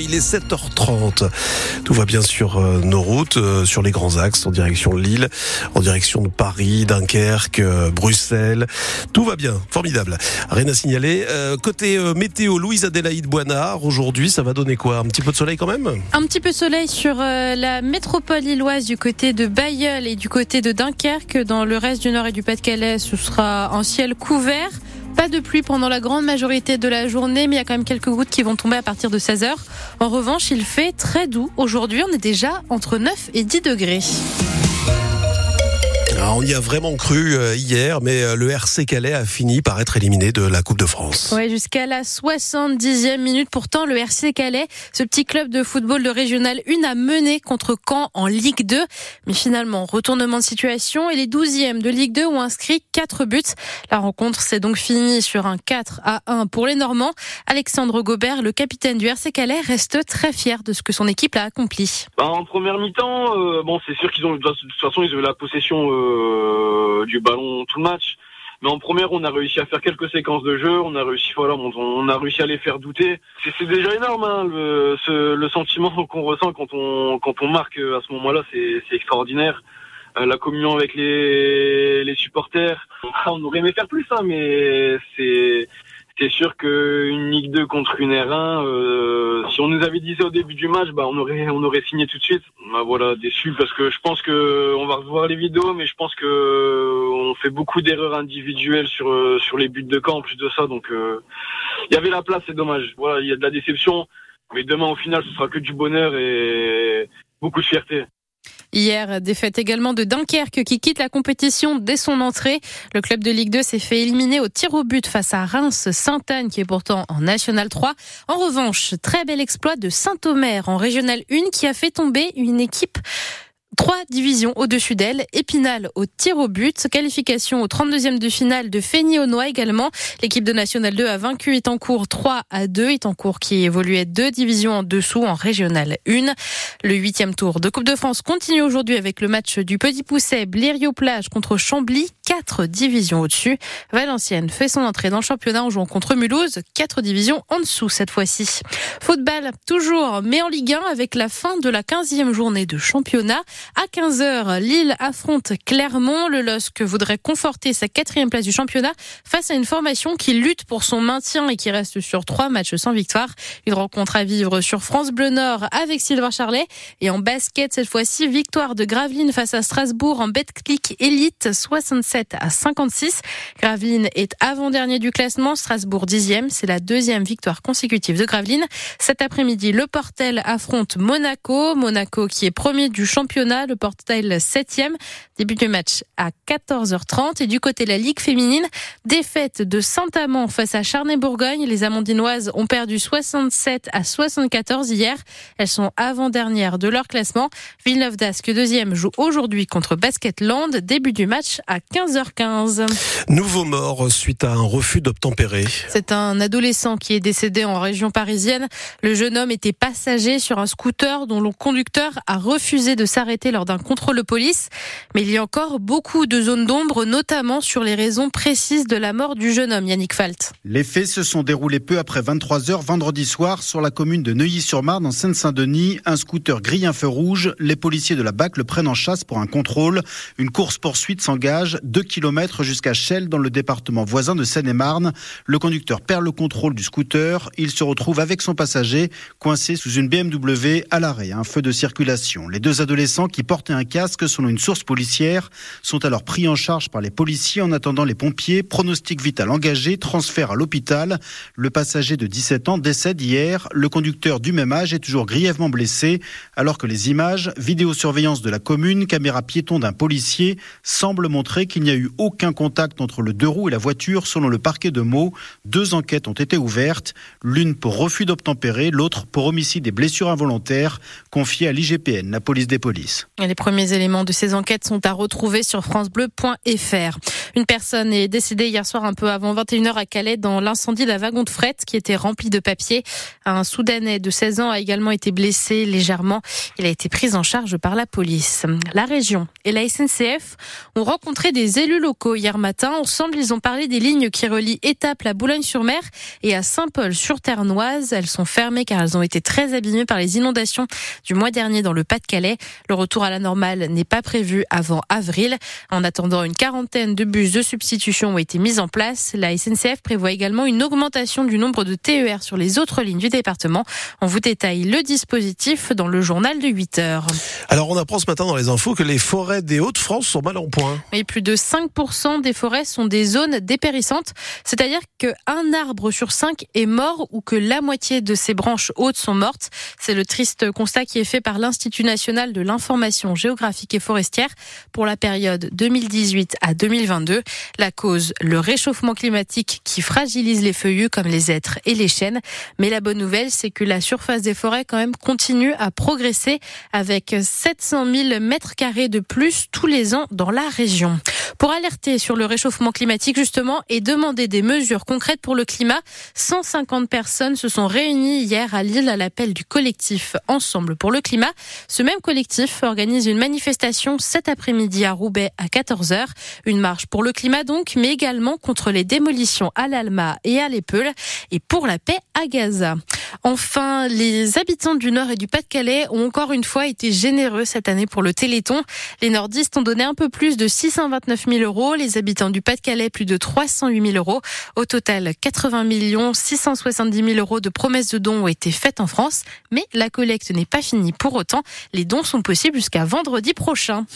il est 7h30. Tout va bien sur euh, nos routes, euh, sur les grands axes, en direction de Lille, en direction de Paris, Dunkerque, euh, Bruxelles. Tout va bien, formidable. Rien à signaler. côté météo, Louise Adélaïde Boinard, aujourd'hui, ça va donner quoi? Un petit peu de soleil quand même? Un petit peu de soleil sur la métropole lilloise du côté de Bayeul et du côté de Dunkerque. Dans le reste du Nord et du Pas-de-Calais, ce sera un ciel couvert. Pas de pluie pendant la grande majorité de la journée, mais il y a quand même quelques gouttes qui vont tomber à partir de 16h. En revanche, il fait très doux. Aujourd'hui, on est déjà entre 9 et 10 degrés. Ah, on y a vraiment cru euh, hier, mais euh, le RC Calais a fini par être éliminé de la Coupe de France. Oui, jusqu'à la 70e minute. Pourtant, le RC Calais, ce petit club de football de Régional 1, a mené contre Caen en Ligue 2. Mais finalement, retournement de situation et les 12e de Ligue 2 ont inscrit 4 buts. La rencontre s'est donc finie sur un 4 à 1 pour les Normands. Alexandre Gobert, le capitaine du RC Calais, reste très fier de ce que son équipe a accompli. Bah, en première mi-temps, euh, bon, c'est sûr qu'ils ont de toute façon ils ont eu la possession euh, du ballon tout le match. Mais en première, on a réussi à faire quelques séquences de jeu, on a réussi, voilà, on, a réussi à les faire douter. C'est déjà énorme, hein, le, sentiment qu'on ressent quand on marque à ce moment-là, c'est extraordinaire. Euh, la communion avec les, supporters, on aurait aimé faire plus, hein, mais c'est c'est sûr qu'une Ligue 2 contre une R1, euh, si on nous avait dit ça au début du match, bah on aurait on aurait signé tout de suite. Bah voilà, déçu parce que je pense que on va revoir les vidéos, mais je pense que on fait beaucoup d'erreurs individuelles sur euh, sur les buts de camp en plus de ça. Donc euh, il y avait la place, c'est dommage. Voilà, il y a de la déception, mais demain au final ce sera que du bonheur et beaucoup de fierté. Hier, défaite également de Dunkerque qui quitte la compétition dès son entrée. Le club de Ligue 2 s'est fait éliminer au tir au but face à Reims-Sainte-Anne qui est pourtant en National 3. En revanche, très bel exploit de Saint-Omer en Régional 1 qui a fait tomber une équipe Trois divisions au-dessus d'elle. Épinal au tir au but. Qualification au 32e de finale de Feigny-Aunois également. L'équipe de National 2 a vaincu Etancourt 3 à 2. Etancourt qui évoluait deux divisions en dessous en Régional 1. Le huitième tour de Coupe de France continue aujourd'hui avec le match du Petit Pousset Blériot-Plage contre Chambly. Quatre divisions au-dessus. Valenciennes fait son entrée dans le championnat en jouant contre Mulhouse. Quatre divisions en dessous cette fois-ci. Football toujours, mais en Ligue 1 avec la fin de la 15e journée de championnat. À 15h, Lille affronte Clermont. Le LOSC voudrait conforter sa quatrième place du championnat face à une formation qui lutte pour son maintien et qui reste sur trois matchs sans victoire. Une rencontre à vivre sur France Bleu Nord avec Sylvain Charlet. Et en basket, cette fois-ci, victoire de Gravelines face à Strasbourg en Betclic Elite 67 à 56. Gravelines est avant-dernier du classement, Strasbourg dixième. C'est la deuxième victoire consécutive de Gravelines. Cet après-midi, le Portel affronte Monaco. Monaco qui est premier du championnat le Portail 7e. Début du match à 14h30. Et du côté de la Ligue féminine, défaite de Saint-Amand face à Charnay-Bourgogne. Les Amandinoises ont perdu 67 à 74 hier. Elles sont avant-dernières de leur classement. Villeneuve d'Ascq, deuxième, joue aujourd'hui contre Basketland. Début du match à 15h15. Nouveau mort suite à un refus d'obtempérer. C'est un adolescent qui est décédé en région parisienne. Le jeune homme était passager sur un scooter dont le conducteur a refusé de s'arrêter lors d'un contrôle police. Mais il y a encore beaucoup de zones d'ombre, notamment sur les raisons précises de la mort du jeune homme, Yannick Falt. Les faits se sont déroulés peu après 23 heures vendredi soir sur la commune de Neuilly-sur-Marne en Seine-Saint-Denis. Un scooter grille un feu rouge. Les policiers de la BAC le prennent en chasse pour un contrôle. Une course-poursuite s'engage 2 km jusqu'à Chelles dans le département voisin de Seine-et-Marne. Le conducteur perd le contrôle du scooter. Il se retrouve avec son passager coincé sous une BMW à l'arrêt. Un feu de circulation. Les deux adolescents qui portaient un casque, selon une source policière, sont alors pris en charge par les policiers en attendant les pompiers. Pronostic vital engagé, transfert à l'hôpital. Le passager de 17 ans décède hier. Le conducteur du même âge est toujours grièvement blessé, alors que les images, vidéosurveillance de la commune, caméra piéton d'un policier, semblent montrer qu'il n'y a eu aucun contact entre le deux roues et la voiture, selon le parquet de Meaux. Deux enquêtes ont été ouvertes, l'une pour refus d'obtempérer, l'autre pour homicide et blessures involontaires, confiée à l'IGPN, la police des polices. Les premiers éléments de ces enquêtes sont à retrouver sur francebleu.fr. Une personne est décédée hier soir un peu avant 21h à Calais dans l'incendie d'un wagon de fret qui était rempli de papier. Un Soudanais de 16 ans a également été blessé légèrement. Il a été pris en charge par la police. La région et la SNCF ont rencontré des élus locaux hier matin. Ensemble, ils ont parlé des lignes qui relient Étaples à Boulogne-sur-Mer et à Saint-Paul-sur-Ternoise. Elles sont fermées car elles ont été très abîmées par les inondations du mois dernier dans le Pas-de-Calais. Retour à la normale n'est pas prévu avant avril. En attendant, une quarantaine de bus de substitution ont été mis en place. La SNCF prévoit également une augmentation du nombre de TER sur les autres lignes du département. On vous détaille le dispositif dans le journal de 8 heures. Alors on apprend ce matin dans les infos que les forêts des Hauts-de-France sont mal en point. Et plus de 5% des forêts sont des zones dépérissantes, c'est-à-dire qu'un arbre sur cinq est mort ou que la moitié de ses branches hautes sont mortes. C'est le triste constat qui est fait par l'Institut national de l'information géographique et forestière pour la période 2018 à 2022. La cause, le réchauffement climatique qui fragilise les feuillus comme les êtres et les chênes. Mais la bonne nouvelle, c'est que la surface des forêts quand même continue à progresser avec 700 000 mètres carrés de plus tous les ans dans la région. Pour alerter sur le réchauffement climatique justement et demander des mesures concrètes pour le climat, 150 personnes se sont réunies hier à Lille à l'appel du collectif Ensemble pour le climat. Ce même collectif organise une manifestation cet après-midi à Roubaix à 14h. Une marche pour le climat donc, mais également contre les démolitions à l'Alma et à l'Epeul et pour la paix à Gaza. Enfin, les habitants du Nord et du Pas-de-Calais ont encore une fois été généreux cette année pour le Téléthon. Les nordistes ont donné un peu plus de 629 000 euros, les habitants du Pas-de-Calais plus de 308 000 euros. Au total, 80 millions 670 000 euros de promesses de dons ont été faites en France, mais la collecte n'est pas finie pour autant. Les dons sont possibles jusqu'à vendredi prochain.